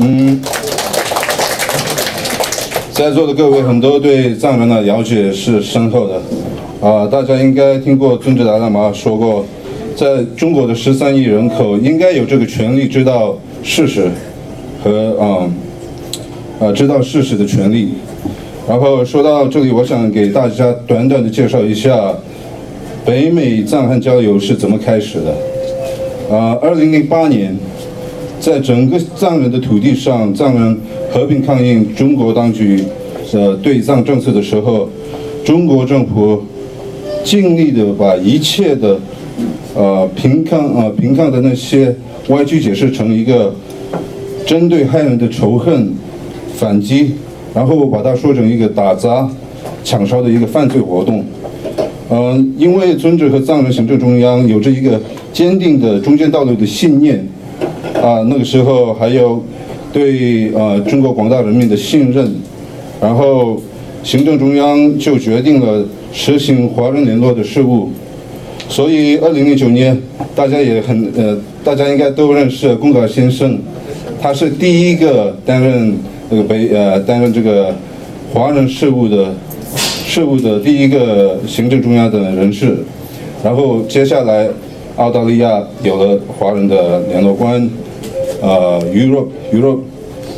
嗯，在座的各位很多对藏人的了解是深厚的，啊，大家应该听过尊者达赖喇嘛说过，在中国的十三亿人口应该有这个权利知道事实和啊啊知道事实的权利。然后说到这里，我想给大家短短的介绍一下北美藏汉交流是怎么开始的。啊，二零零八年。在整个藏人的土地上，藏人和平抗议中国当局的对藏政策的时候，中国政府尽力的把一切的呃平抗呃平抗的那些歪曲解释成一个针对汉人的仇恨反击，然后把它说成一个打砸抢烧的一个犯罪活动。嗯，因为尊者和藏人行政中央有着一个坚定的中间道路的信念。啊，那个时候还有对呃中国广大人民的信任，然后行政中央就决定了实行华人联络的事务，所以二零零九年大家也很呃大家应该都认识龚嘎先生，他是第一个担任这个北呃担任这个华人事务的事务的第一个行政中央的人士，然后接下来澳大利亚有了华人的联络官。呃，Europe，Europe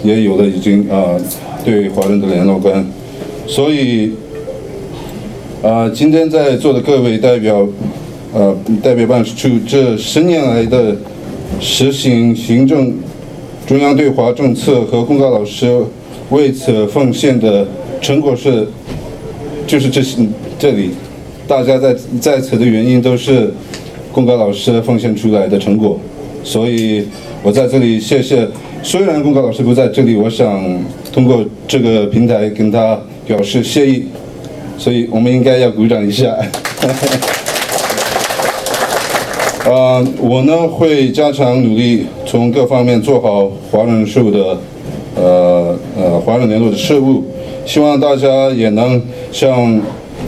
也有了已经呃对华人的联络官，所以呃今天在座的各位代表呃代表办事处这十年来的实行行政中央对华政策和公告老师为此奉献的成果是就是这些这里大家在在此的原因都是公告老师奉献出来的成果，所以。我在这里谢谢，虽然公考老师不在这里，我想通过这个平台跟他表示谢意，所以我们应该要鼓掌一下。啊，我呢会加强努力，从各方面做好华人事务的，呃呃华人联络的事务，希望大家也能像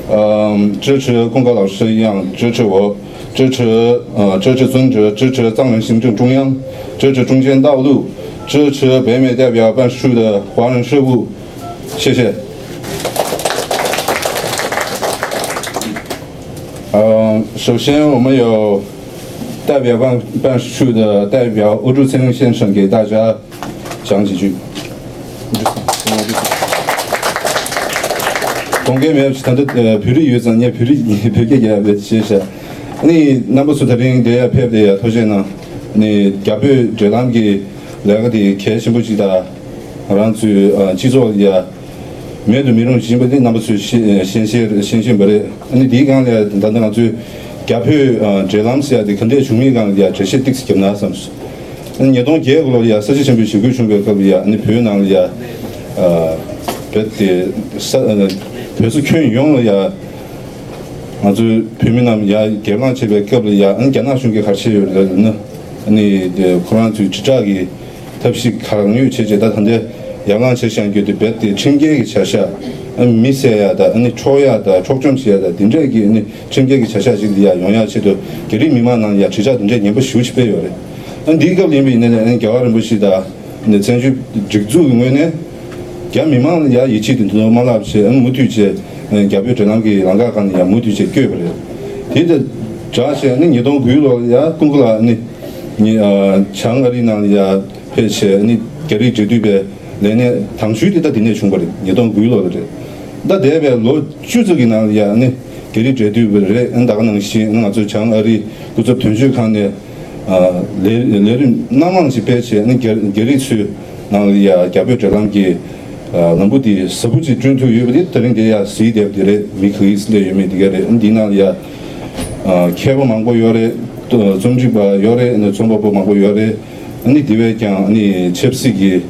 嗯支持公考老师一样支持我。支持呃，支持尊者，支持藏人行政中央，支持中间道路，支持北美代表办事处的华人事务，谢谢。嗯，首先我们有代表办办事处的代表欧洲先生先生给大家讲几句。공개매시탄듯표리유전이표리표기가시시 아 니 남부수 대행 대야 폐대야 토제나 네 갑이 제람기 레가디 계신부지다 란츠 지조야 매도 미론 진부디 남부수 신신 신신 버레 아니 디간래 단단 주 갑이 제람시야디 근데 중미간이야 제시 틱스 겸나섬스 아니 예동 계글로야 서지 준비 시구 준비 거비야 아니 표현하는야 어 그때 서 그래서 큰 용어야 아주 비민남 야 개만 집에 겹을 야 언제나 중게 같이 요르는 아니 그 코로나 주 지자기 탑시 강류 체제다 한데 양안 세상 교도 배때 챙기기 차샤 미세야다 아니 초야다 촉점시야다 딘저기 아니 챙기기 차샤지리야 영야치도 결이 미만한 야 지자 딘저 님부 쉬우치 배요래 안 디가 님이 있는 아니 겨울은 무시다 근데 전주 직주 의문에 야 미만 야 이치도 너무 말합시 안 무투지 gyabyo drenangi langa kani ya mudu che kyo bari tida chashe ni nidong guyu lo ya kungla ni changari na ya peche ni geri jidu be lene tangshu di da dine chungbari nidong guyu lo bari da debe lo chuzugi na ya ni geri jidu bari ndaga nangshi nga zu changari guzab tunshu kani lerim namangshi peche ni geri chu na ya gyabyo drenangi lambu di sabu chi chun tu yubi di tarin di ya si dev di re mikho isle yume di gare di na ya kyeba mangbo yore zomjiba yore zombabo mangbo yore ani diwe kyang ani chepsi ki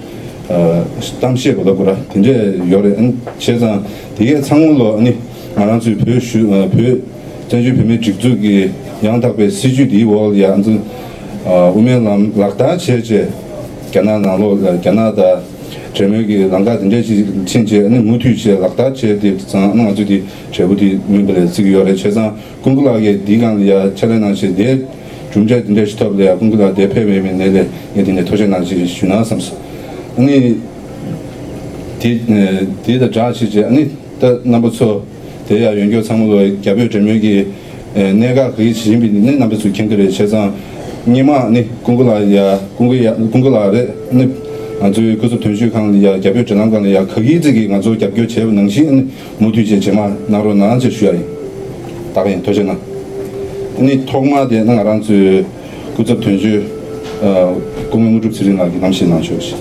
tamshiye kodo kura. Tenje yore ani che zang diye changun lo ani marang zui pyo shu pyo zanju pime jikzu ki yang takbe si ju di wol ya anzu ume lam lakda che che gyana nalo gyana da 제목이 랑가 된제지 친제 아니 무투지 락다 제디 자 나주디 제부디 민들의 지기열의 최상 궁글하게 디간이야 차례나시 네 중재 dinday shitabla kungla depe weme nele ya dinday toshe na chi shuna samsa. Ani di di da jaa chi chi, ani da nambu tso de ya yungyo tsangmo go gyabyo jamyo ki nega kagi chi jimbi ni nambu tso kengkare che zang nima ani kungla ya kungla re ani anzu kuzu tunshu kang ya gyabyo janang kang ya kagi zigi anzu gyabyo chebu nangshi mutu je chema naro na anzu shuya yin. Daga yin toshe na. Ani thokma de nang arang zu kuzu tunshu 공영 우주 지rin하기 남시 나셔시.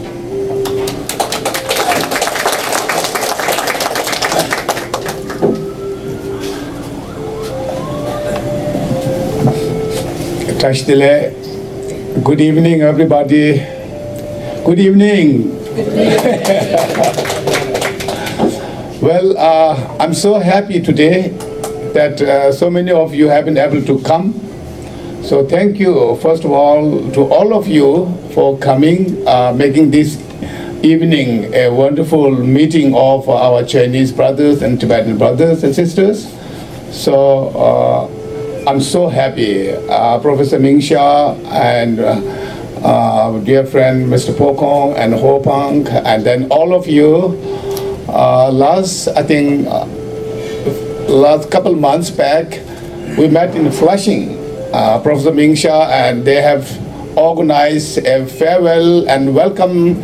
Tashdile. Good evening, everybody. Good evening. well, uh, I'm so happy today that uh, so many of you have been able to come. So thank you, first of all, to all of you for coming, uh, making this evening a wonderful meeting of our Chinese brothers and Tibetan brothers and sisters. So uh, I'm so happy. Uh, Professor Ming Xia and uh, dear friend Mr. Pokong and Hu Ping, and then all of you. Uh, last, I think, uh, last couple months back, we met in Flushing, uh, Professor Ming Xia, and they have organized a farewell and welcome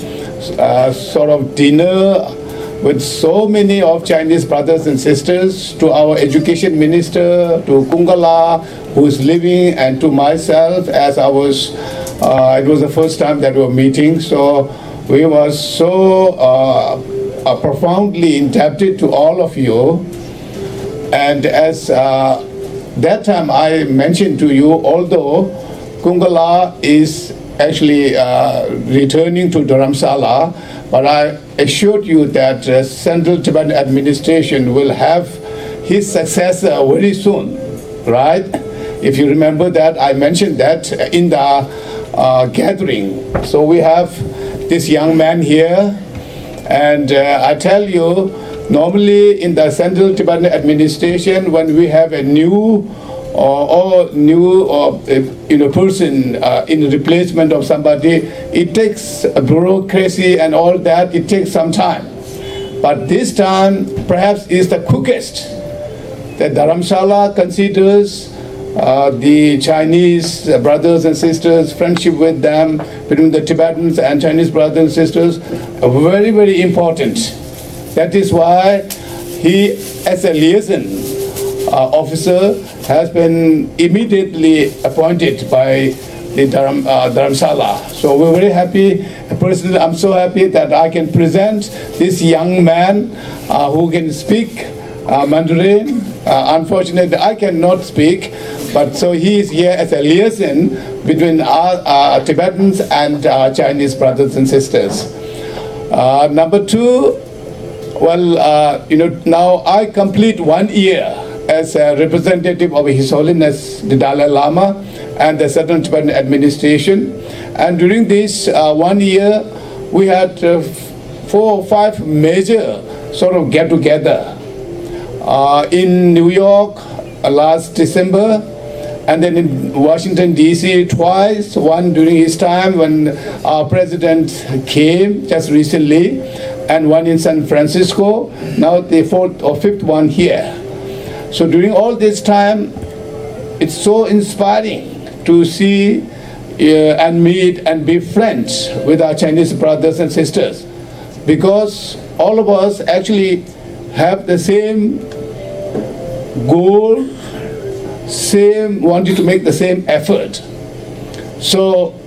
uh, sort of dinner with so many of Chinese brothers and sisters, to our education minister, to Kungala, who is living, and to myself, as I was, uh, it was the first time that we were meeting, so we were so uh, uh, profoundly indebted to all of you. And as uh, that time I mentioned to you, although Kungala is actually uh, returning to Dharamsala, but I assured you that uh, Central Tibetan administration will have his successor very soon, right? If you remember that, I mentioned that in the uh, gathering. So we have this young man here, and uh, I tell you, normally in the Central Tibetan administration, when we have a new or, or new or uh, you know person uh, in replacement of somebody, it takes a bureaucracy and all that. It takes some time, but this time perhaps is the quickest. That the Dharamshala considers uh, the Chinese brothers and sisters, friendship with them between the Tibetans and Chinese brothers and sisters, uh, very very important. That is why he, as a liaison uh, officer, has been immediately appointed by the Dharam, uh, Dharamsala. So we're very happy. Personally, I'm so happy that I can present this young man uh, who can speak uh, Mandarin. Uh, unfortunately, I cannot speak, but so he is here as a liaison between our, uh, Tibetans and uh, Chinese brothers and sisters. Uh, number two, well, uh, you know, now I complete one year as a representative of His Holiness the Dalai Lama and the Southern Tibetan administration. And during this uh, one year, we had uh, four or five major sort of get together uh, in New York uh, last December, and then in Washington D.C. twice. One during his time when our president came just recently, and one in San Francisco. Now the fourth or fifth one here. So during all this time, it's so inspiring to see uh, and meet and be friends with our Chinese brothers and sisters because all of us actually have the same goal, same want you to make the same effort. So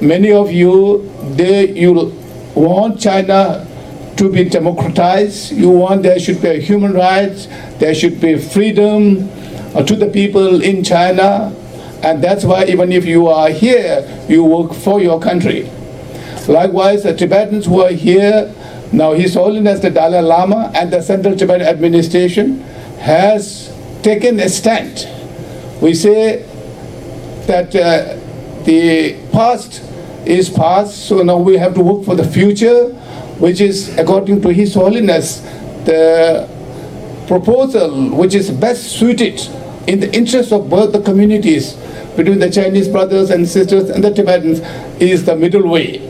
many of you, they you want China to be democratized. You want there should be human rights, there should be freedom uh, to the people in China, and that's why even if you are here, you work for your country. Likewise, the Tibetans who are here now, His Holiness the Dalai Lama and the Central Tibetan Administration has taken a stand. We say that uh, the past is past, so now we have to work for the future, which is according to His Holiness the proposal which is best suited in the interest of both the communities between the Chinese brothers and sisters and the Tibetans is the middle way.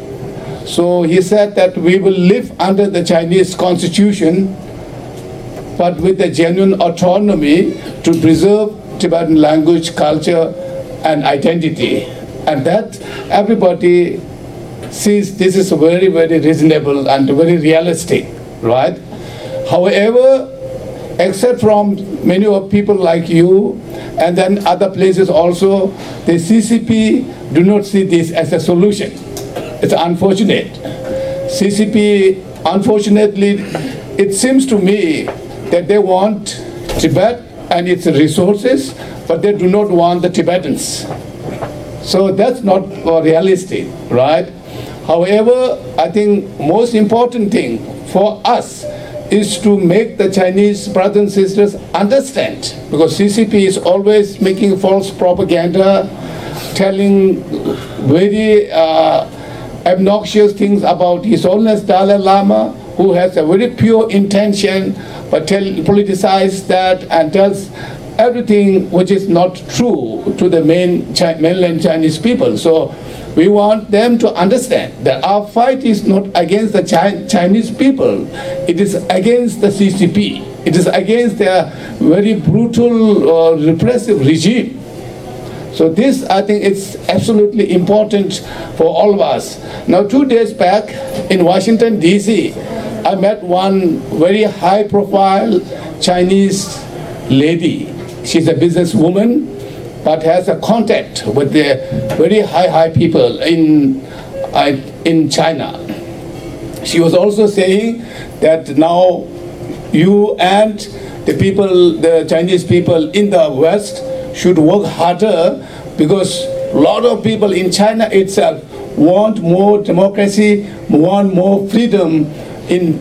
So he said that we will live under the Chinese constitution, but with a genuine autonomy to preserve Tibetan language, culture, and identity. And that everybody sees this is very, very reasonable and very realistic, right? However, except from many of people like you, and then other places also, the CCP do not see this as a solution. It's unfortunate. CCP, unfortunately, it seems to me that they want Tibet and its resources, but they do not want the Tibetans. So that's not realistic, right? However, I think most important thing for us is to make the Chinese brothers and sisters understand, because CCP is always making false propaganda, telling very uh, obnoxious things about His Holiness Dalai Lama, who has a very pure intention, but tell, politicize that and tells everything which is not true to the main Chi- mainland Chinese people. So we want them to understand that our fight is not against the Chi- Chinese people, it is against the CCP. It is against their very brutal, uh, repressive regime. So this, I think, is absolutely important for all of us. Now, two days back in Washington, D.C., I met one very high-profile Chinese lady. She's a businesswoman, but has a contact with the very high, high people in, in China. She was also saying that now you and the people, the Chinese people in the West should work harder because a lot of people in China itself want more democracy, want more freedom in,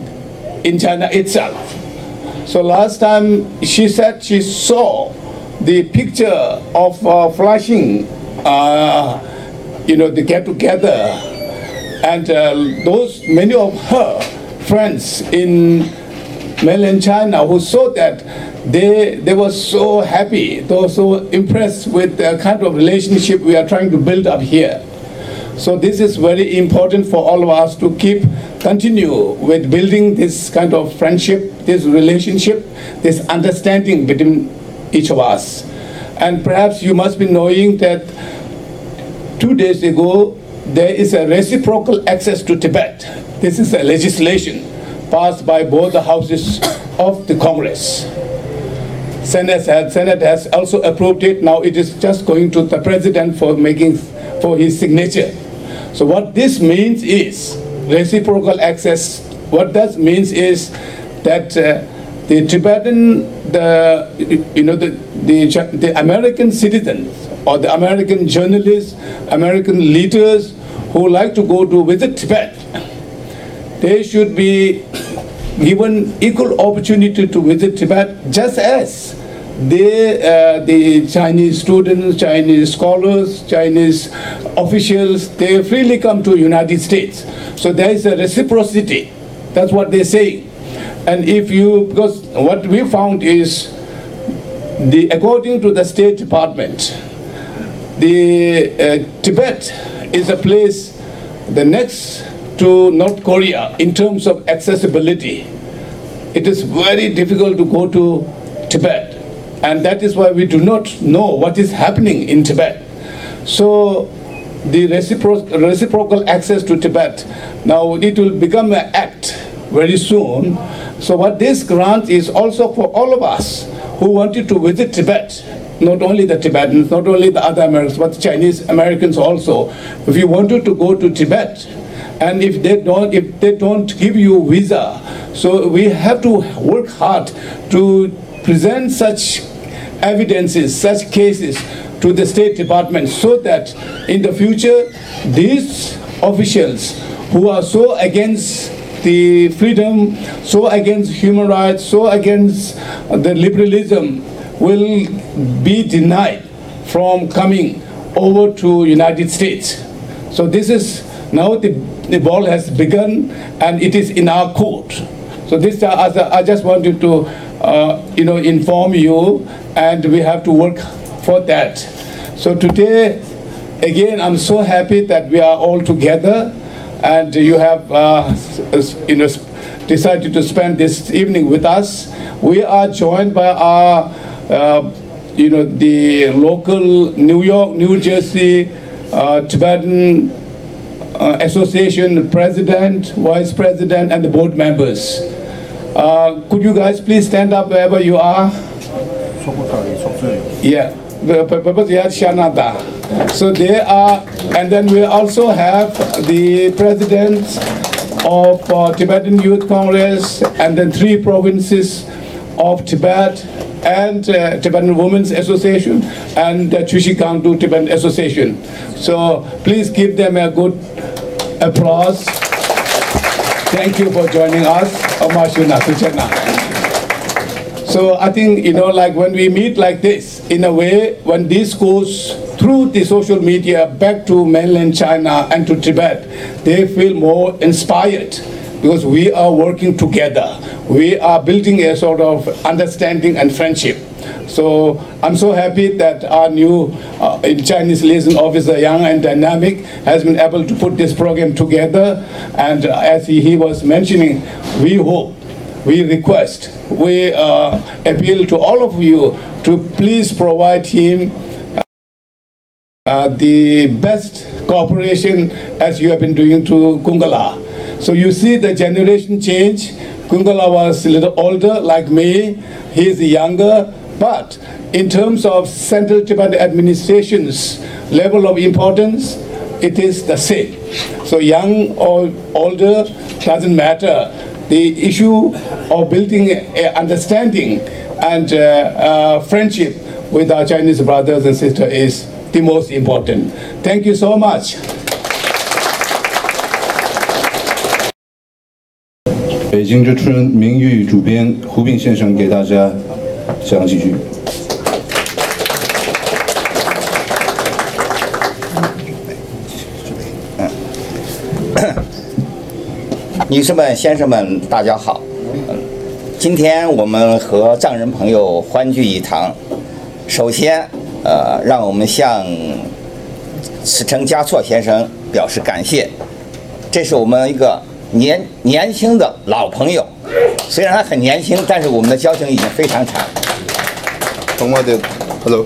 in China itself. So last time she said she saw the picture of uh, Flushing, uh, you know, the get together, and uh, those many of her friends in mainland China who saw that they they were so happy, they were so impressed with the kind of relationship we are trying to build up here. So this is very important for all of us to keep continue with building this kind of friendship, this relationship, this understanding between each of us. And perhaps you must be knowing that two days ago there is a reciprocal access to Tibet. This is a legislation passed by both the houses of the Congress. Senate has, Senate has also approved it. Now it is just going to the president for making for his signature. So what this means is reciprocal access. What that means is that uh, the Tibetan, the you know the, the the American citizens or the American journalists, American leaders who like to go to visit Tibet, they should be given equal opportunity to visit Tibet just as they, uh, the Chinese students, Chinese scholars, Chinese officials, they freely come to United States. So there is a reciprocity. That's what they say. And if you, because what we found is, the according to the State Department, the uh, Tibet is a place the next to North Korea in terms of accessibility. It is very difficult to go to Tibet, and that is why we do not know what is happening in Tibet. So the recipro- reciprocal access to Tibet, now it will become an act very soon. So what this grant is also for all of us who wanted to visit Tibet, not only the Tibetans, not only the other Americans, but Chinese Americans also. If you wanted to go to Tibet, and if they don't, if they don't give you visa, so we have to work hard to present such evidences, such cases to the State Department so that in the future these officials who are so against the freedom, so against human rights, so against the liberalism will be denied from coming over to United States. So this is now the, the ball has begun and it is in our court. So this uh, a- I just wanted to uh, you know inform you and we have to work for that. So today, again, I'm so happy that we are all together and you have, uh, you know, decided to spend this evening with us. We are joined by our, uh, you know, the local New York, New Jersey, uh, Tibetan uh, Association president, vice president, and the board members. Uh, Could you guys please stand up wherever you are? Yeah, the purpose here Shanada. So they are, and then we also have the presidents of uh, Tibetan Youth Congress and then three provinces of Tibet and uh, Tibetan Women's Association and the Chushi Gangdruk Tibetan Association. So please give them a good applause. Thank you for joining us. So I think, you know, like when we meet like this, in a way, when this goes through the social media back to mainland China and to Tibet, they feel more inspired because we are working together. We are building a sort of understanding and friendship. So I'm so happy that our new uh, Chinese liaison officer, young and dynamic, has been able to put this program together. And uh, as he, he was mentioning, we hope we request, we uh, appeal to all of you to please provide him uh, the best cooperation as you have been doing to Kungala. So you see the generation change. Kungala was a little older, like me. He is younger, but in terms of Central Tibetan administration's level of importance, it is the same. So young or older doesn't matter. The issue of building understanding and uh, uh, friendship with our Chinese brothers and sisters is the most important. Thank you so much. 北京之春名誉主编胡斌先生给大家讲几句。女士们、先生们，大家好。今天我们和藏人朋友欢聚一堂。首先，呃，让我们向赤城嘉措先生表示感谢。这是我们一个年年轻的老朋友，虽然他很年轻，但是我们的交情已经非常长。 동마대 hello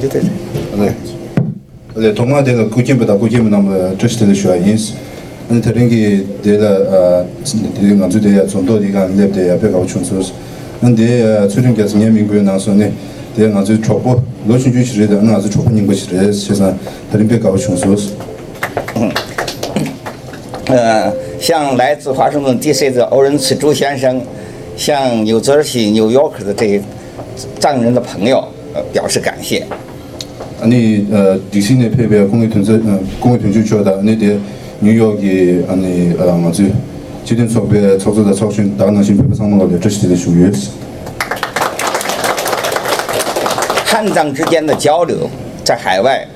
对对对。 네. 네, 동마대가 꾸김보다 꾸김은 아마 저시대의 슈아인스. 근데 다른 게 내가 아 내가 먼저 내가 좀더 내가 랩대 앞에 가고 춘소스. 근데 출연께서 예민구에 나서네. 내가 아주 초보 노신 주시래다. 나 아주 초보인 것이래. 세상 다른 배 가고 춘소스. 呃，向来自华盛顿 D.C. 的欧仁慈朱先生，向纽泽西 New York 的这些藏人的朋友，呃，表示感谢。 아니 어 디시네 페베 공의 tunze 공의 tun주 줘다 아니 데 뉴욕이 아니 어 맞지 지든 속에 초조다 초신 다나신 페베 상무가 저시대 주유스 汉藏之间的交流，在海外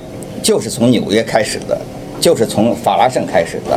就是从纽约开始的，就是从法拉盛开始的，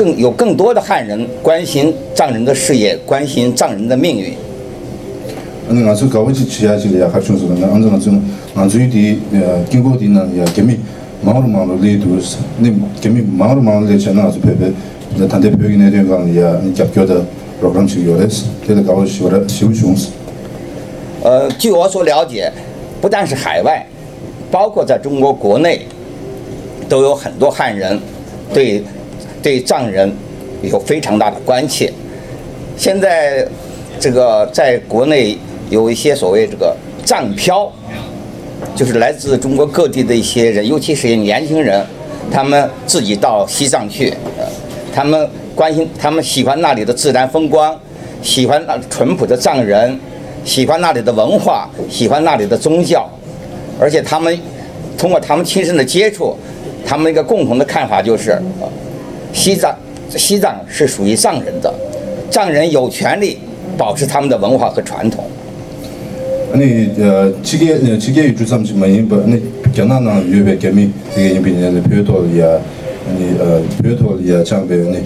更有更多的汉人关心藏人的事业，关心藏人的命运。俺们搞不起企业，还俺们，的呃，经过的呢也，的，你的就，那他也你的是，搞起修。呃，据我所了解，不但是海外，包括在中国国内，都有很多汉人对。对藏人有非常大的关切。现在这个在国内有一些所谓这个藏漂，就是来自中国各地的一些人，尤其是年轻人，他们自己到西藏去，他们关心，他们喜欢那里的自然风光，喜欢那淳朴的藏人，喜欢那里的文化，喜欢那里的宗教，而且他们通过他们亲身的接触，他们一个共同的看法就是，西藏西藏是属于藏人的，藏人有权利保持他们的文化和传统。 아니 어, 지게 어, 지게 유주 삼지 많이 뭐 아니 견나나 유베 개미 되게 인비네 표토리아 아니 어 표토리아 장베 아니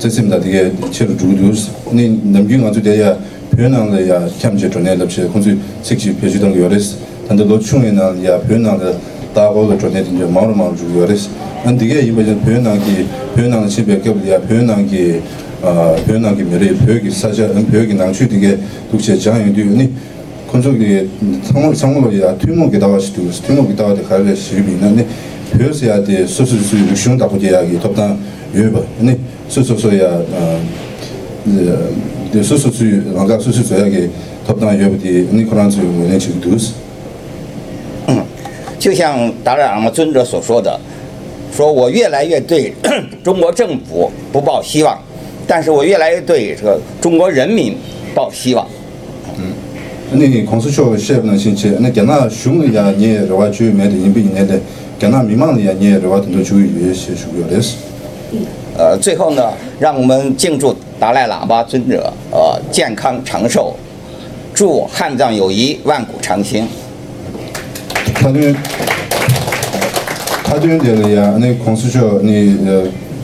这是么的 되게 치료 주도 아니 남긴 아주 돼야 표현하는야 참제 전에 없이 공수 색지 표시던 거 요레스 단도 노충에나 야 표현하는 다고도 전에 이제 마음을 마음 주고 그랬어. 안 되게 이번에 표현하기 표현하는 집에 겹이야 표현하기 어 표현하기 미래 표현이 사실 표현이 낭취 되게 독재 장용되니? 건조기 상물 상물이야 투목이 나와시도 되고 투목이 나와서 가려 시비 있는데 표현해야 돼. 수수수 유시온다고 이야기 덥다. 예봐. 아니? 수수수야 어 이제 수수수 뭔가 수수수야게 덥다. 예버디 아니? 그런 소리 뭐네 지금 두스 就像达赖喇嘛尊者所说的，说我越来越对中国政府不抱希望，但是我越来越对这个中国人民抱希望。 아니 공수처 셰프는 신체 아니 걔나 슝이야 니 로와 주 메데 인비 네데 걔나 미망이야 니 로와 도 주의 예시 주요레스 呃，最后呢，让我们敬祝达赖喇嘛尊者呃健康长寿，祝汉藏友谊万古长青。 다들 다들 되려야 아니 공수처 아니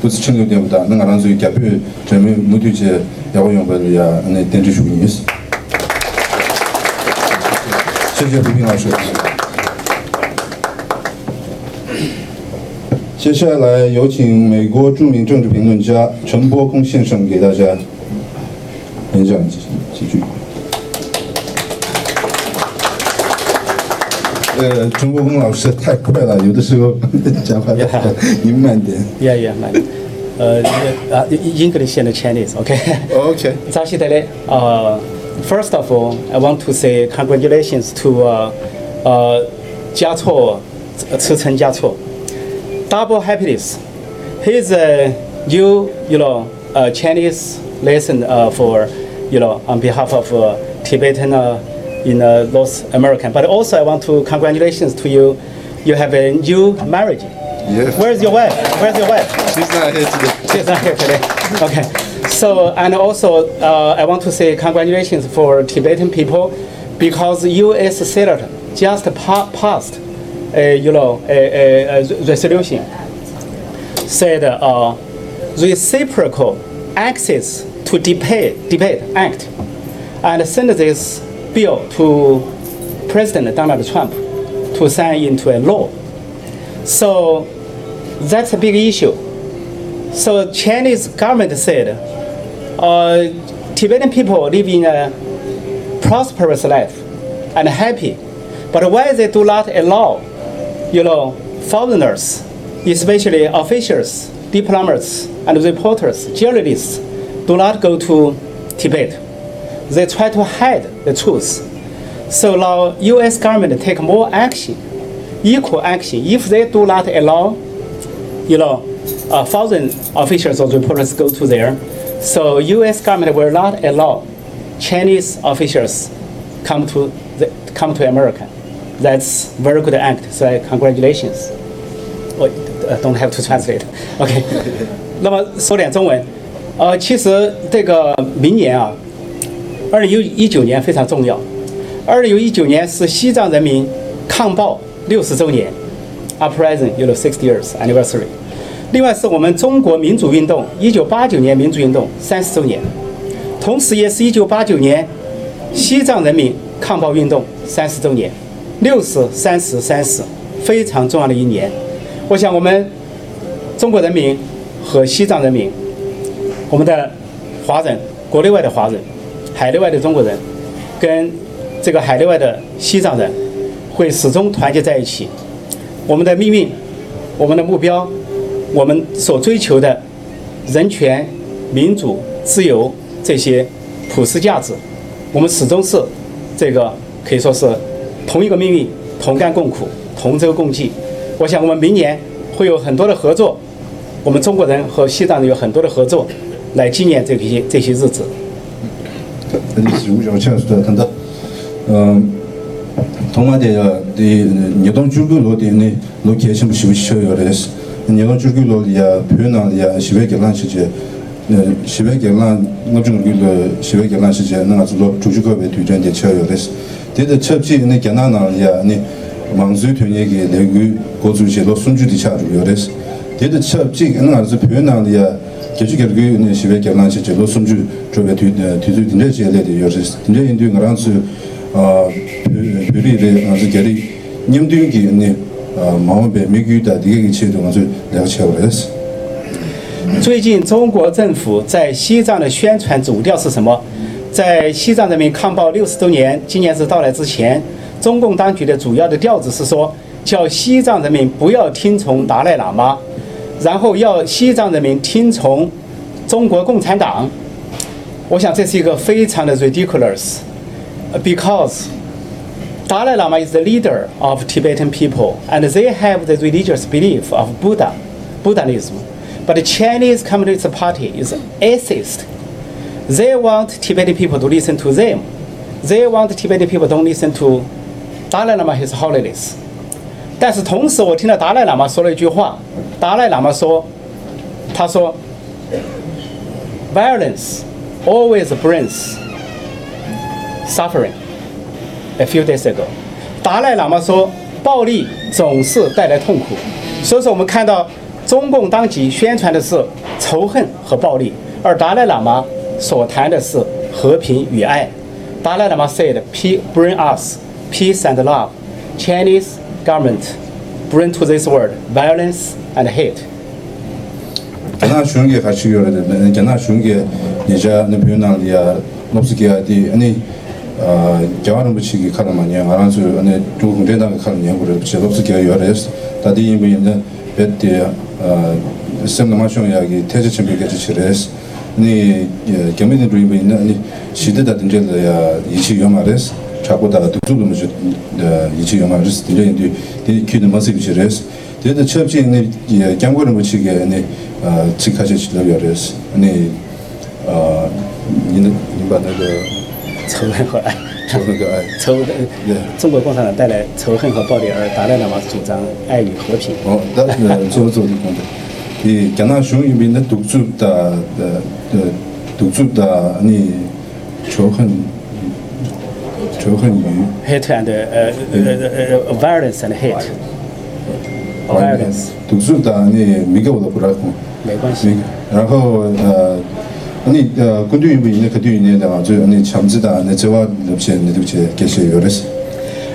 부스 친구 때보다 내가 란수 개표 전에 무디제 야고 용벌이야 아니 된지 주고 있어 谢谢李斌老师。接下来有请美国着名政治评论家陈伯空先生给大家演讲几几句。 呃，陈伯空老师太快了，有的时候讲话您慢点。 Yeah, yeah, man. Uh, yeah, uh, English and Chinese, okay? OK， Zashidele, uh, first of all, I want to say congratulations to uh, uh, Jiacuo, Cichen Jiacuo. Double happiness. He's a new, you know, uh, Chinese lesson uh, for, you know, on behalf of uh, Tibetan uh, in uh, North America. But also, I want to congratulations to you. You have a new marriage. Yes. Where's your wife? Where's your wife? She's not here today. She's not here today. Okay. So, and also, uh, I want to say congratulations for Tibetan people because U.S. Senate just pa- passed, a, you know, a, a, a resolution said uh, reciprocal access to Tibet, Tibet act, and send this bill to President Donald Trump to sign into a law. So that's a big issue. So Chinese government said, uh, Tibetan people live in a prosperous life and happy, but why they do not allow, you know, foreigners, especially officials, diplomats, and reporters, journalists, do not go to Tibet They try to hide the truth. So now U.S. government take more action, equal action. If they do not allow you know, uh, foreign officials or reporters go to there. So U.S. government will not allow Chinese officials come to the, come to America. That's very good act. So congratulations. 我呃 don't have to translate. OK 。那么说点中文，呃，其实这个明年啊， 二零一九年非常重要。二零一九年是西藏人民抗暴六十周年。uprising 有了 sixty years anniversary。另外是我们中国民主运动一九八九年民主运动三十周年，同时也是一九八九年西藏人民抗暴运动三十周年，六十三十三十非常重要的一年。我想我们中国人民和西藏人民，我们的华人，国内外的华人，海内外的中国人，跟这个海内外的西藏人，会始终团结在一起。我们的命运，我们的目标，我们所追求的人权、民主、自由这些普世价值，我们始终是这个可以说是同一个命运，同甘共苦，同舟共济。我想我们明年会有很多的合作，我们中国人和西藏人有很多的合作，来纪念这些这些日子。 아니 지금 좀 찾았다 한다. 어 동아대야 이 여동 줄글로 되네 로케이션 부시고 싶어요 그래서 니가 주기로리아 표현하리아 시베 결란 시제 시베 결란 나중 그 시베 결란 시제 나가 좀 주주급의 뒤전대 쳐요레스 데데 첩지 네 견나나리아 네 망주 되게 내구 고주제도 순주디 차주요레스 데데 첩지 나가 좀 표현하리 最近中国政府在西藏的宣传主调是什么？在西藏人民抗暴六十周年纪念日到来之前，中共当局的主要的调子是说，叫西藏人民不要听从达赖喇嘛。然后要西藏人民听从中国共产党。我想这是一个非常的 ridiculous，because Dalai Lama is the leader of Tibetan people, and they have the religious belief of Buddha, Buddhism. But the Chinese Communist Party is atheist. They want Tibetan people to listen to them. They want Tibetan people don't listen to Dalai Lama His Holiness. 但是同时，我听到达赖喇嘛说了一句话，达赖喇嘛说，他说，violence always brings suffering. A few days ago，达赖喇嘛说，暴力总是带来痛苦。所以说，我们看到中共当局宣传的是仇恨和暴力，而达赖喇嘛所谈的是和平与爱。达赖喇嘛 said, "Peace bring us peace and love." Chinese government bring to this world violence and hate. 견나 쉬운 게 같이 요래데 견나 쉬운 게 이제 네 표현하리아 높스기야디 아니 어 겨울은 붙이기 카라만이야 알아서 아니 중국 공대당 카는 연구를 붙여 높스기야 요래스 다디 이미 이제 베티 어 semnamasyong yagi teje chimbe ge chires ni gemini dream in ni shide da dinje ya yichi yomares chago da du du mu yichi yomares dinje indi di kyne masib chires de de chepji ni gyanggo mu chi ge ni chikaje chilo yores ni 어你你把那个仇恨和爱，说那个爱仇的对中国共产党带来仇恨和暴力，而达赖喇嘛主张爱与和平。 어, 나, 네, 저, 저, 근데 이 견나 쉬운 의미는 독주다, 어, 어, 독주다, 아니, 조헌, 仇恨什？Hate and 呃呃呃 violence and hate。violence。读书的你没个我都不认。没关系。然后呃，你呃，肯定不应该肯定应该的啊，就你强制的，你这话那些你都去给些有的是。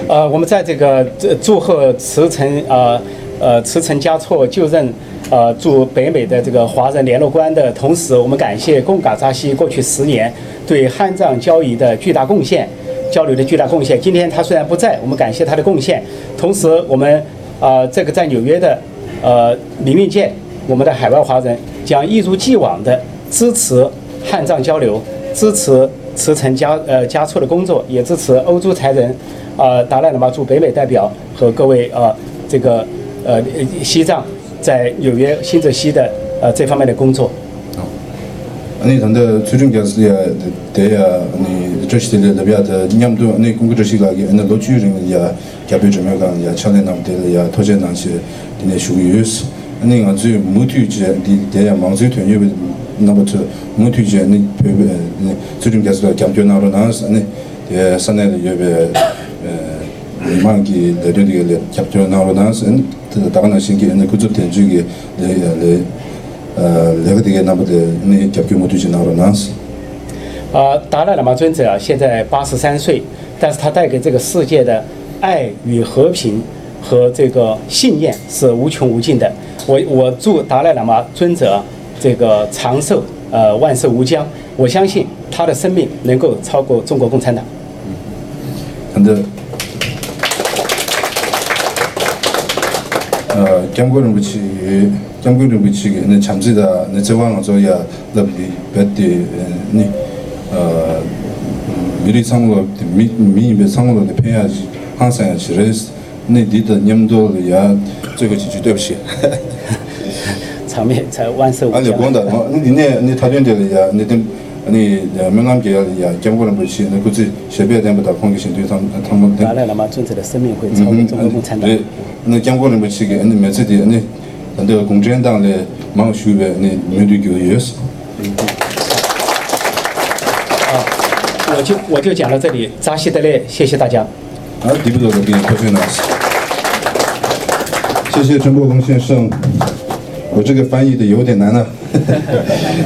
呃，我们在这个祝贺慈诚呃呃慈诚嘉措就任呃驻北美的这个华人联络官的同时，我们感谢贡嘎扎西过去十年对汉藏交育的巨大贡献。交流的巨大贡献。今天他虽然不在，我们感谢他的贡献。同时，我们呃这个在纽约的呃林运健，我们的海外华人将一如既往的支持汉藏交流，支持慈诚加呃加措的工作，也支持欧洲才人。呃，达赖喇嘛驻北美代表和各位呃这个呃西藏在纽约新泽西的呃这方面的工作。 아니 근데 최종 결승이야 대야 아니 저시들 레비아다 냠도 아니 공부저시가기 아니 로추링이야 개별 점여가 야 천에 남들이야 토제 난시 디네 슈유스 아니 아주 무투제 디 대야 망주 되니 나부터 무투제 아니 최종 결승 campeonato 나스 아니 예 산에 예베 이만기 레디게 campeonato 나스 아니 다가나 신기 아니 그저 된주기 레레呃， 呃，那个那个，那么的那叫叫毛主是拿的那是。啊，达赖喇嘛尊者现在八十三岁，但是他带给这个世界的爱与和平和这个信念是无穷无尽的。我我祝达赖喇嘛尊者这个长寿，呃，万寿无疆。我相信他的生命能够超过中国共产党。很多。 겸고는 붙이 겸고는 붙이게 있는 잠지다 내 제왕을 줘야 답이 뱉디 니어 미리 상으로 미미배 상으로 대해야지 항상 지레스 네 디다 냠도야 저거 지지 됩시 참에 잘 완성 아니 본다 니네 니 다른 데야 니든 아니 명함계야 경고를 붙이 내 굳이 세배 된보다 공기신对他他们达赖喇嘛尊者的生命会超过中国共产党。 네, 네 경고를 붙이게, 아니 며칠이, 아니 很多共产党的忙学的那面对这个意思。我就我就讲到这里，扎西德勒，谢谢大家。啊，第不多的给你培训了。谢谢陈国峰先生，我这个翻译的有点难啊。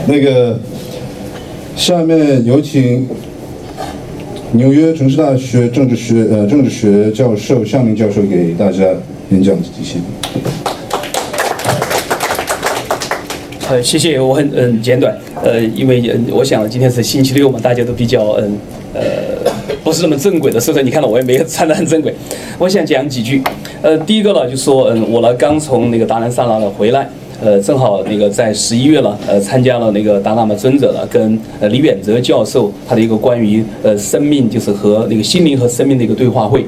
那个， 下面有请纽约城市大学政治学呃政治学教授向明教授给大家演讲这些。呃，谢谢，我很嗯简短，呃，因为嗯，我想今天是星期六嘛，大家都比较嗯呃不是那么正轨的，所以说你看到我也没有穿得很正轨。我想讲几句，呃，第一个呢，就说嗯，我呢刚从那个达兰萨拉呢回来，呃，正好那个在十一月了，呃，参加了那个达拉玛尊者了跟呃李远哲教授他的一个关于呃生命就是和那个心灵和生命的一个对话会。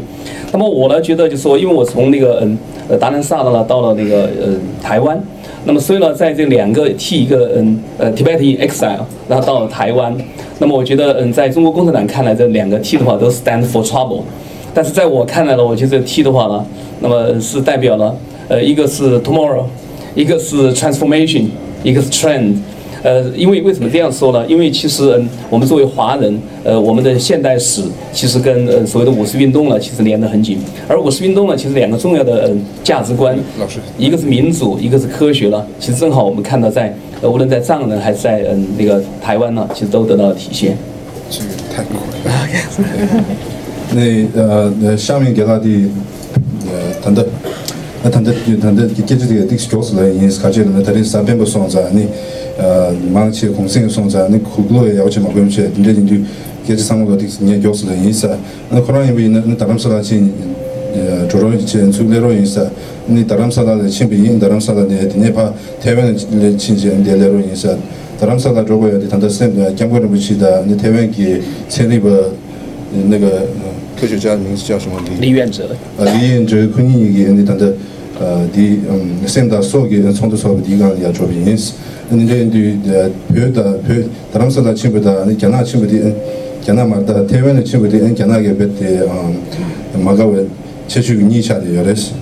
那么我呢觉得就是说，因为我从那个嗯呃达兰萨拉呢到了那个呃台湾。那么，所以呢，在这两个 T 一个嗯呃 Tibet in exile，然后到了台湾，那么我觉得嗯，在中国共产党看来，这两个 T 的话都 stand for trouble，但是在我看来呢，我觉得 T 的话呢，那么是代表了呃一个是 tomorrow，一个是 transformation，一个是 trend。呃，因为为什么这样说呢？因为其实，嗯，我们作为华人，呃，我们的现代史其实跟呃所谓的五四运动呢，其实连得很紧。而五四运动呢，其实两个重要的嗯价值观，一个是民主，一个是科学了。其实正好我们看到在呃无论在藏人还是在嗯那个台湾呢，其实都得到了体现。这个太快了。那呃那，下面给他的呃谈的。 那谈的谈的，接着这个历史教师来，因是看见了嘛，他的三边不双在你。呃，马上去红星送在那苦苦的要求嘛，不用去，人家人就给这三个的念教师的意思。那可能因为那那达兰萨拉去呃，主要去处理了意思。你达兰萨拉的亲不因达兰萨拉的，你把台湾的亲戚的来了意思。达兰萨拉周围的他的什么，讲过那么去的，你台湾给成立个那个科学家名字叫什么？李远哲。呃，李远哲可能也你他的呃，第嗯，现在所给创作出来的第一个也作品意思。你这对呃，别的 别，达兰萨拉亲不的，你加拿亲不的，加拿嘛的，台湾的亲不的，加拿给别的啊，马高文，切去你下的有的是。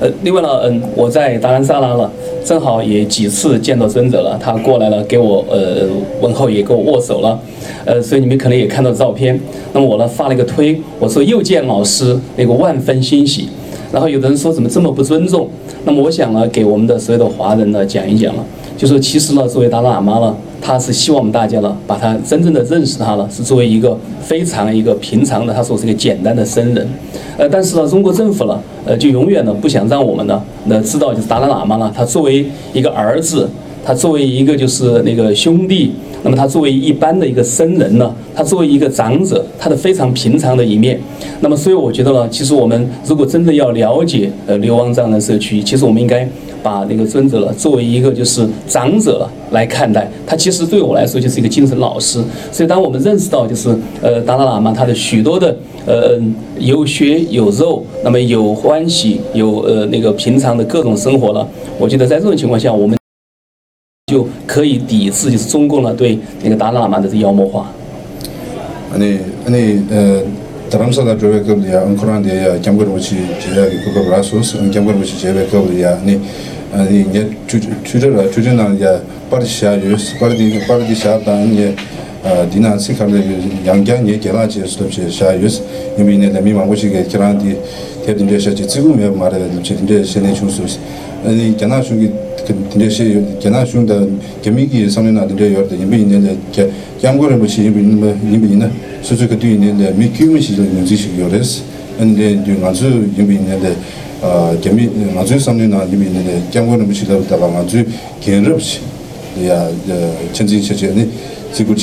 呃，另外呢，嗯，我在达兰萨拉了，正好也几次见到尊者了，他过来了，给我呃问候，也给我握手了，呃，所以你们可能也看到照片。那么我呢发了一个推，我说又见老师，那个万分欣喜。然后有的人说怎么这么不尊重？那么我想呢，给我们的所有的华人呢讲一讲了。就说其实呢，作为达赖喇嘛呢，他是希望我们大家呢，把他真正的认识他了，是作为一个非常一个平常的，他说是一个简单的僧人。呃，但是呢，中国政府呢，呃，就永远呢不想让我们呢，那知道就是达赖喇嘛呢，他作为一个儿子，他作为一个就是那个兄弟，那么他作为一般的一个僧人呢，他作为一个长者，他的非常平常的一面。那么所以我觉得呢，其实我们如果真的要了解呃流亡藏人社区，其实我们应该。把那个尊者了作为一个就是长者来看待，他其实对我来说就是一个精神老师。所以当我们认识到就是呃达赖喇嘛他的许多的呃有血有肉，那么有欢喜有呃那个平常的各种生活了，我觉得在这种情况下，我们就可以抵制就是中共了对那个达拉喇嘛的妖魔化。跟那些有的跟那些兄弟跟那些有的有的你们一年的跟跟过的那些有的那么你们一所以这个对你们的每个东西都能进行有的事跟对我就有的事跟你的对我就有的事跟你的对我的事跟你的对我就有的事不起呀呃这个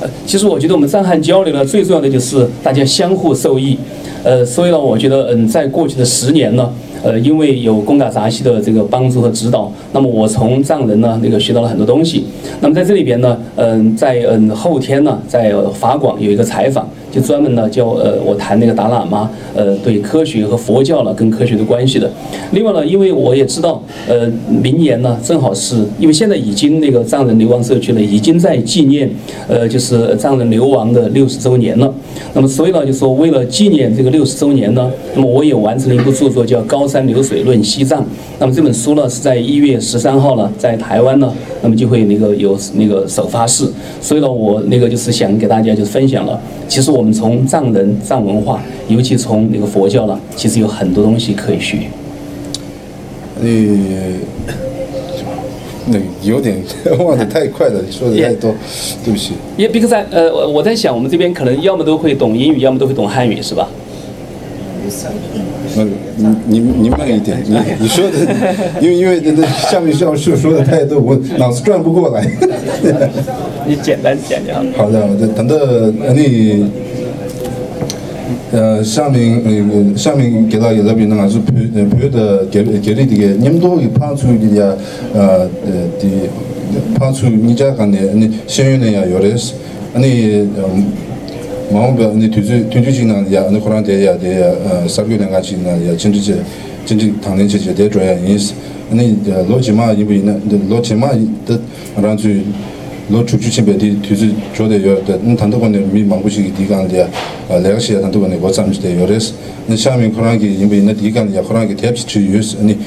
呃其实我觉得我们藏汉交流呢最重要的就是大家相互受益。呃所以呢我觉得嗯在过去的十年呢呃，因为有贡嘎扎西的这个帮助和指导，那么我从藏人呢那个学到了很多东西。那么在这里边呢，嗯，在嗯后天呢，在法广有一个采访，就专门呢教呃我谈那个达喇嘛呃对科学和佛教了跟科学的关系的。另外呢，因为我也知道呃明年呢正好是因为现在已经那个藏人流亡社区呢已经在纪念呃就是藏人流亡的六十周年了。那么所以呢就说为了纪念这个六十周年呢，那么我也完成了一部著作叫《高山流水论西藏》。那么这本书呢是在一月十三号呢在台湾呢，那么就会那个有那个首发式。所以呢我那个就是想给大家就是分享了，其实我们从藏人藏文化，尤其从那个佛教呢，其实有很多东西可以学。你那有点 忘得太快了，说的太多，对不起。也 because I 呃我我在想我们这边可能要么都会懂英语，要么都会懂汉语，是吧？那你你你慢一点，你你说的，因为因为那那下面教授说的太多，我脑子转不过来。你简单讲讲好的，好的，等到你呃下面呃下面给到那边那个是配呃配的给给你这个你们都有判出的呀呃呃的判出你家看的你先用的呀有的是，你嗯。 마음 그 근데 뒤주 뒤주지는 야 어느 그런 데야 돼 사교랑 같이 있는 야 진짜 진짜 당연 진짜 대줘야 인스 아니 로지마 이부 있는 로지마 더 란주 로 주주친배디 뒤주 줘대 요데 단도건에 미 망부식이 디간데 레가시야 단도건에 뭐 잠시대 요레스 네 샤민 그런게 이부 있는 디간 야 그런게 대비치 주유스 아니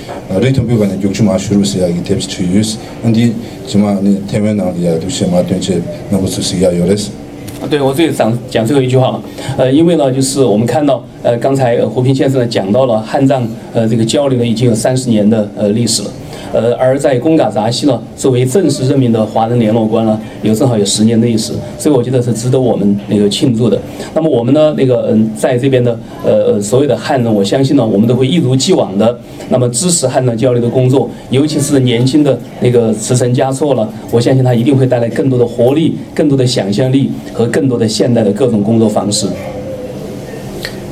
对我最想讲最后一句话了，呃，因为呢，就是我们看到，呃，刚才胡平先生呢讲到了汉藏，呃，这个交流呢已经有三十年的呃历史了。呃，而在贡嘎扎西呢，作为正式任命的华人联络官呢，有正好有十年的历史，所以我觉得是值得我们那个庆祝的。那么我们呢，那个嗯，在这边的呃所有的汉人，我相信呢，我们都会一如既往的，那么支持汉藏交流的工作，尤其是年轻的那个慈城嘉措了，我相信他一定会带来更多的活力、更多的想象力和更多的现代的各种工作方式。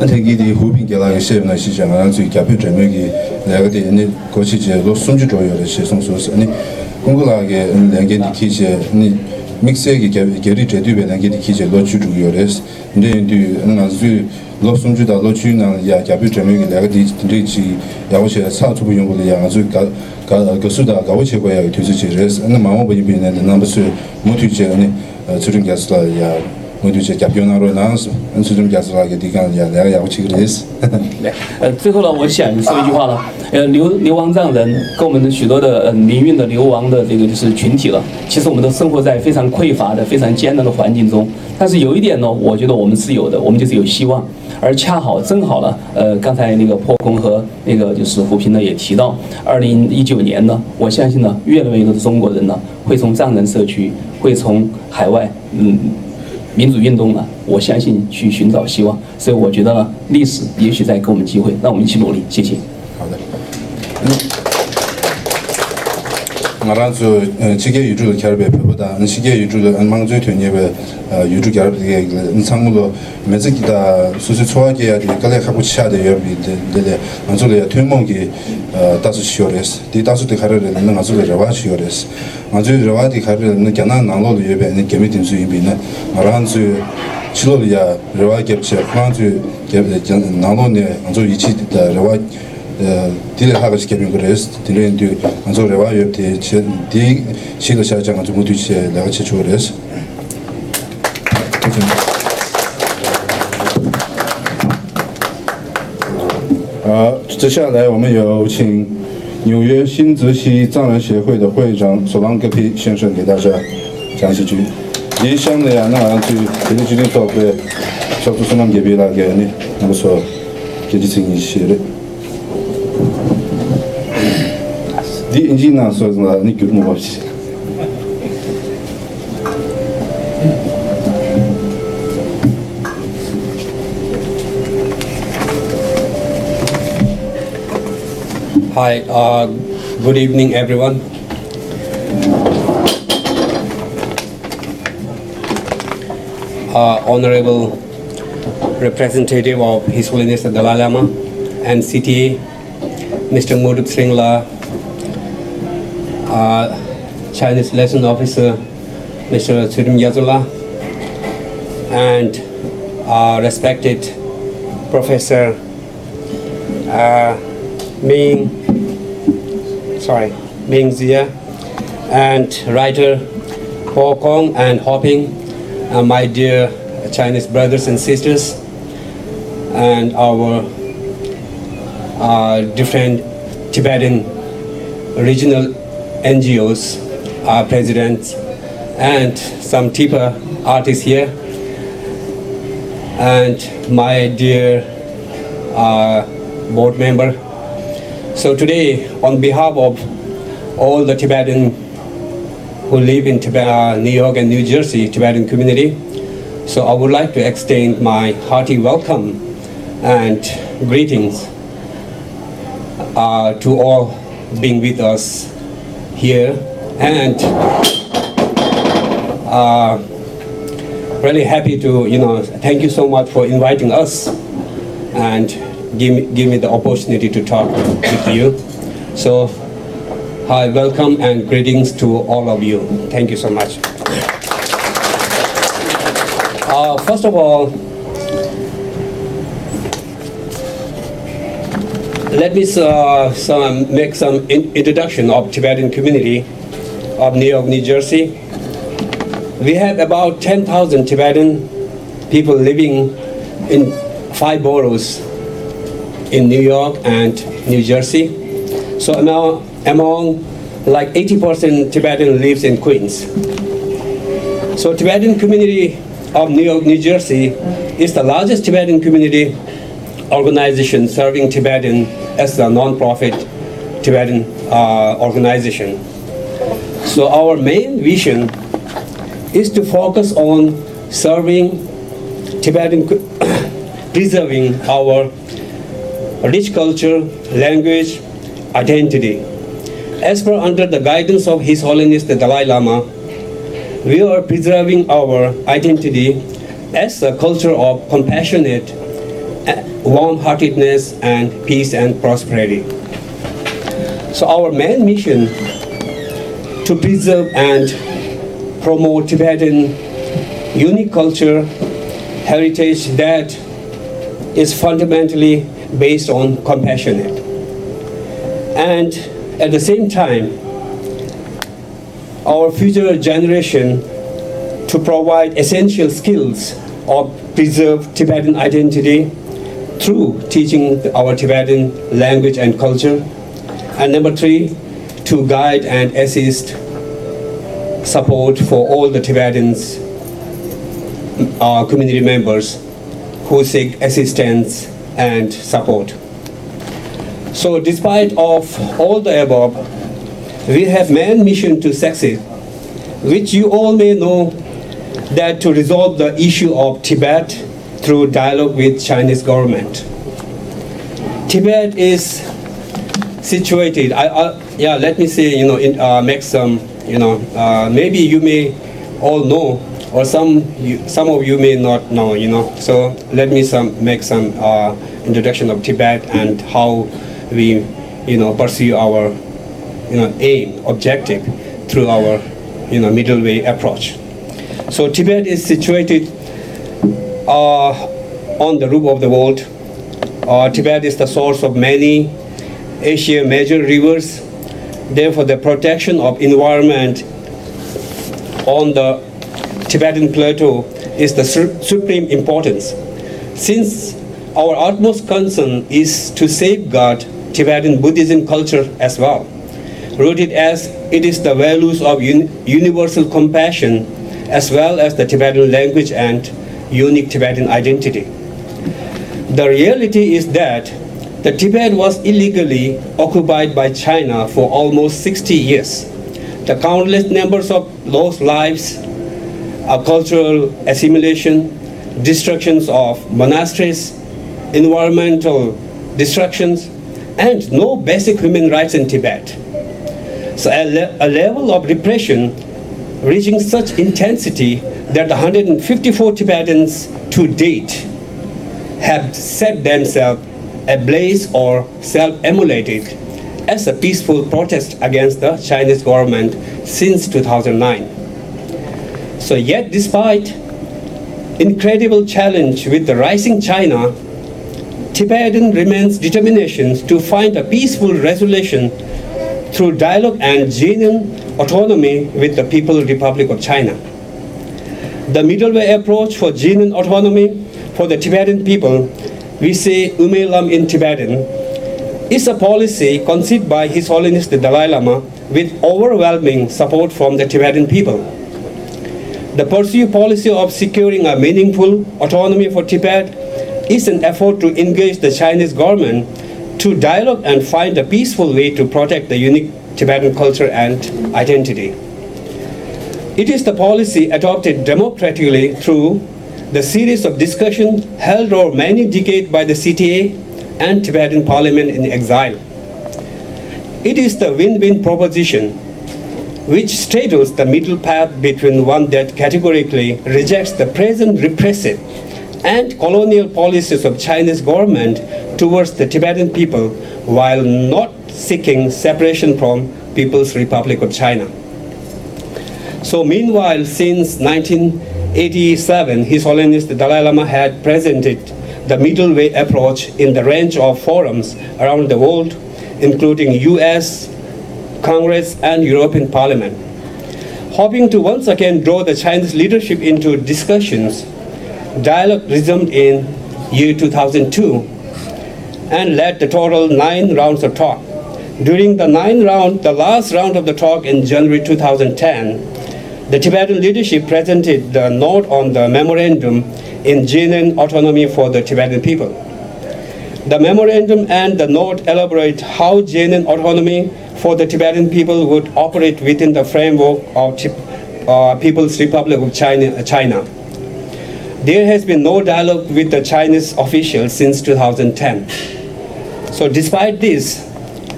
안테기디 후빈게라 시험나 시장 안 주의 개표 제목이 내가 돼 있는 것이 이제 로 숨주 조여를 시송소스 아니 공부하게 랭게디 키제 아니 믹스에게 게리 제두베 랭게디 키제 로 주주요레스 근데 이 나주 로 숨주다 로 주나 야 개표 제목이 내가 돼 있지 야고시 사투부 연구를 야 아주 가 가수다 가오체 거야 뒤지지레스 아니 마모 보니 비는 넘버스 모티제 아니 주rin 게스라 야 모두 제 답변하러 나와서 안수좀 가서하게 디간 야 내가 야고 치그레스 对，呃，最后呢，我想说一句话了，呃，流流亡藏人跟我们的许多的呃民运的流亡的这个就是群体了，其实我们都生活在非常匮乏的、非常艰难的环境中。但是有一点呢，我觉得我们是有的，我们就是有希望。而恰好正好呢，呃，刚才那个破空和那个就是胡平呢也提到，二零一九年呢，我相信呢，越来越多的中国人呢会从藏人社区，会从海外，嗯。 民主运动呢，我相信去寻找希望，所以我觉得呢，历史也许在给我们机会，让我们一起努力。谢谢。好的。 나란조 지게 유주 결배 표보다 안식의 유주 안망조 되니베 유주 결배의 인상물로 매직이다 수수 초하게 해야 돼. 그래 갖고 치야 돼. 근데 안조려 퇴몽기 다수 시오레스. 디 다수 때 가르를 있는 안조려 저와 시오레스. 안조려 저와 디 가르를 있는 게나 나로도 예배 있는 개미딘 수입이나 나란조 치로야 저와 겹쳐 프랑스 개배 나로네 안조 이치다 저와 딜레 하가시 개빈 그래스 딜레인디 안조 레와 옆에 디 시도 시장 안조 모두 제 내가 제초 그래스 好，接下来我们有请纽约新泽西藏人协会的会长索朗格皮先生给大家讲几句。你想的呀，那样就给你决定做个小组索朗格皮那个呢，那个说给你请 Hi, uh, good evening everyone. Uh, honorable representative of His Holiness the Dalai Lama and CTA, Mr. Murud Singhla uh, Chinese liaison officer, Mr. Tsurim Yazula, and uh, respected Professor uh, Ming, sorry, Ming Xia, and writer Paul Kong and Hu Ping, and my dear Chinese brothers and sisters, and our uh, different Tibetan regional NGOs, our presidents, and some Tipa artists here, and my dear uh, board member. So today, on behalf of all the Tibetan who live in Tibet, uh, New York and New Jersey Tibetan community, so I would like to extend my hearty welcome and greetings uh, to all being with us here and uh, really happy to you know thank you so much for inviting us and give me, give me the opportunity to talk with you. So hi welcome and greetings to all of you. Thank you so much. Uh, first of all let me uh, some, make some in- introduction of Tibetan community of New York, New Jersey. We have about 10,000 Tibetan people living in five boroughs in New York and New Jersey. So now among like 80% Tibetan lives in Queens. So Tibetan community of New York, New Jersey is the largest Tibetan community organization serving Tibetan as a non-profit Tibetan uh, organization. So our main vision is to focus on serving Tibetan, preserving our rich culture, language, identity. As per under the guidance of His Holiness the Dalai Lama, we are preserving our identity as a culture of compassionate warm-heartedness and peace and prosperity. So our main mission to preserve and promote Tibetan unique culture, heritage that is fundamentally based on compassionate. And at the same time, our future generation to provide essential skills of preserve Tibetan identity through teaching our Tibetan language and culture. And number three, to guide and assist support for all the Tibetans, uh, community members who seek assistance and support. So despite of all the above, we have main mission to succeed, which you all may know that to resolve the issue of Tibet through dialogue with Chinese government. Tibet is situated. I, I, yeah, let me say, you know, in, uh, make some, you know, uh, maybe you may all know, or some you, some of you may not know, you know. So let me some make some uh, introduction of Tibet and how we, you know, pursue our, you know, aim, objective through our, you know, middle way approach. So Tibet is situated on the roof of the world. Uh, Tibet is the source of many Asia major rivers. Therefore, the protection of environment on the Tibetan plateau is the su- supreme importance. Since our utmost concern is to safeguard Tibetan Buddhism culture as well, rooted as it is the values of un- universal compassion as well as the Tibetan language and unique Tibetan identity. The reality is that the Tibet was illegally occupied by China for almost 60 years. The countless numbers of lost lives, a cultural assimilation, destructions of monasteries, environmental destructions, and no basic human rights in Tibet. So a, le- a level of repression reaching such intensity that 154 Tibetans to date have set themselves ablaze or self-immolated as a peaceful protest against the Chinese government since 2009. So yet despite incredible challenge with the rising China, Tibetan remains determination to find a peaceful resolution through dialogue and genuine autonomy with the People's Republic of China. The middle way approach for genuine autonomy for the Tibetan people, we say Ume Lam in Tibetan, is a policy conceived by His Holiness the Dalai Lama with overwhelming support from the Tibetan people. The pursued policy of securing a meaningful autonomy for Tibet is an effort to engage the Chinese government to dialogue and find a peaceful way to protect the unique Tibetan culture and identity. It is the policy adopted democratically through the series of discussions held over many decades by the CTA and Tibetan parliament in exile. It is the win-win proposition which straddles the middle path between one that categorically rejects the present repressive and colonial policies of Chinese government towards the Tibetan people while not seeking separation from People's Republic of China. So meanwhile, since 1987, His Holiness the Dalai Lama had presented the middle way approach in the range of forums around the world, including US, Congress, and European Parliament. Hoping to once again draw the Chinese leadership into discussions, dialogue resumed in year 2002 and led the total nine rounds of talk. During the nine round, the last round of the talk in January 2010, the Tibetan leadership presented the note on the memorandum in genuine autonomy for the Tibetan people. The memorandum and the note elaborate how genuine autonomy for the Tibetan people would operate within the framework of uh, People's Republic of China, China. There has been no dialogue with the Chinese officials since 2010. So despite this,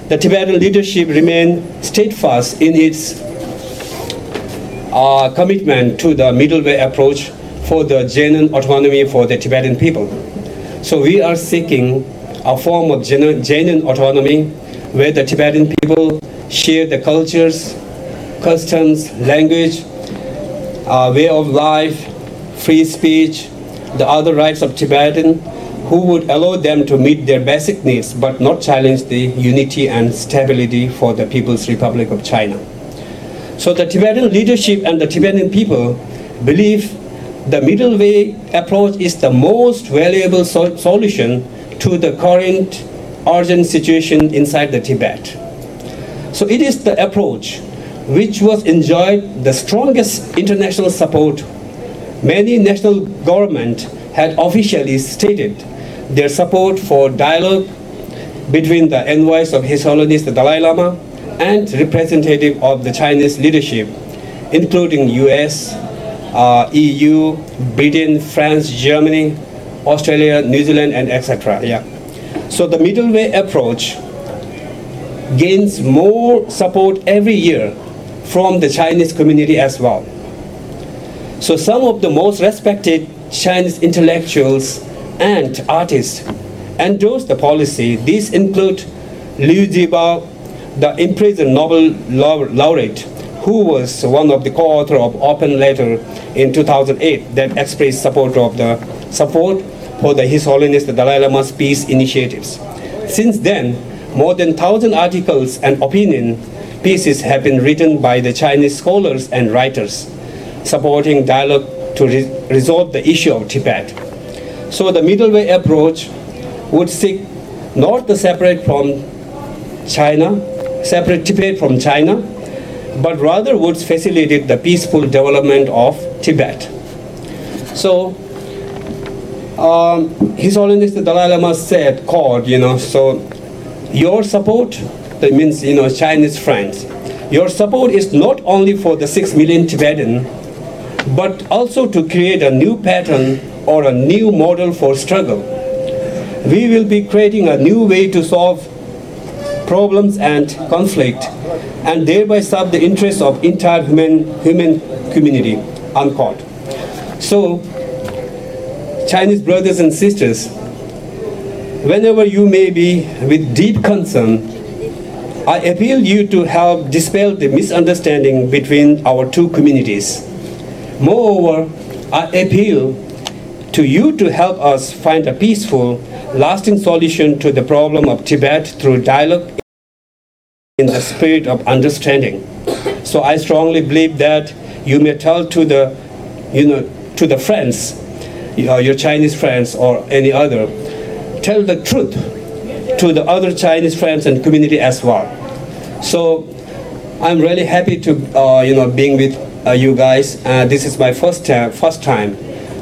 the Tibetan leadership remained steadfast in its uh, commitment to the middle way approach for the genuine autonomy for the Tibetan people. So we are seeking a form of genuine autonomy where the Tibetan people share the cultures, customs, language, uh, way of life, free speech, the other rights of Tibetan, who would allow them to meet their basic needs but not challenge the unity and stability for the People's Republic of China. So the Tibetan leadership and the Tibetan people believe the middle way approach is the most valuable so- solution to the current urgent situation inside the Tibet. So it is the approach which was enjoyed the strongest international support. Many national governments had officially stated their support for dialogue between the envoys of His Holiness the Dalai Lama and representative of the Chinese leadership, including US, uh, EU, Britain, France, Germany, Australia, New Zealand, and etc. Yeah. So the middle way approach gains more support every year from the Chinese community as well. So some of the most respected Chinese intellectuals and artists endorse the policy. These include Liu Xiaobo, the imprisoned Nobel laureate, who was one of the co-author of Open Letter in 2008 that expressed support of the support for the His Holiness the Dalai Lama's peace initiatives. Since then, more than 1,000 articles and opinion pieces have been written by the Chinese scholars and writers supporting dialogue to re- resolve the issue of Tibet. So the middle way approach would seek not to separate from China, separate Tibet from China, but rather would facilitate the peaceful development of Tibet. So um, His Holiness the Dalai Lama said, called, you know, so your support, that means, you know, Chinese friends, your support is not only for the six million Tibetan, but also to create a new pattern or a new model for struggle. We will be creating a new way to solve problems and conflict, and thereby serve the interests of entire human human community. Unquote. So, Chinese brothers and sisters, whenever you may be with deep concern, I appeal you to help dispel the misunderstanding between our two communities. Moreover, I appeal to you to help us find a peaceful, lasting solution to the problem of Tibet through dialogue in the spirit of understanding. So I strongly believe that you may tell to the, you know, to the friends, you know, your Chinese friends or any other, tell the truth to the other Chinese friends and community as well. So I'm really happy to, uh, you know, being with uh, you guys. Uh, this is my first time, first time,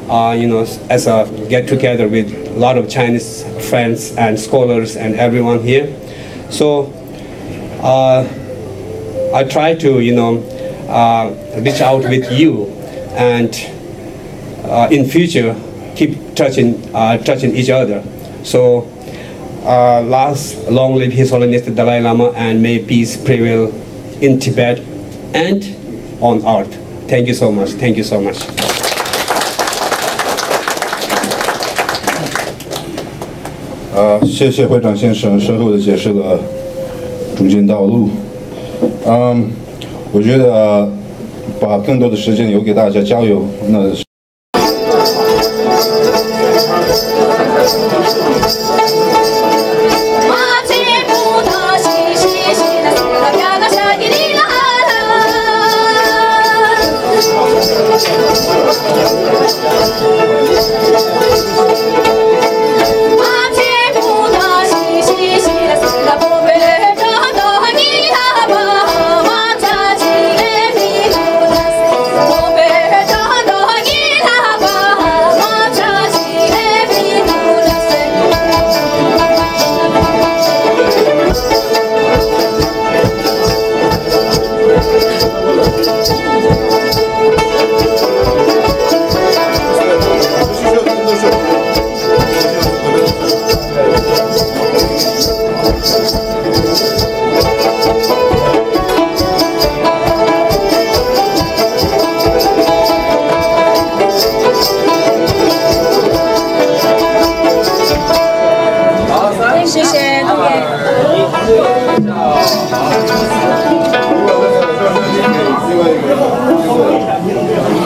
uh, you know, as a get together with a lot of Chinese friends and scholars and everyone here. So uh, I try to, you know, uh, reach out with you, and uh, in future keep touching, uh, touching each other. So, uh, last, long live His Holiness the Dalai Lama, and may peace prevail in Tibet and on earth. Thank you so much. Thank you so much. 啊，谢谢会长先生深厚的解释了中间道路。嗯，我觉得、把更多的时间留给大家交流，那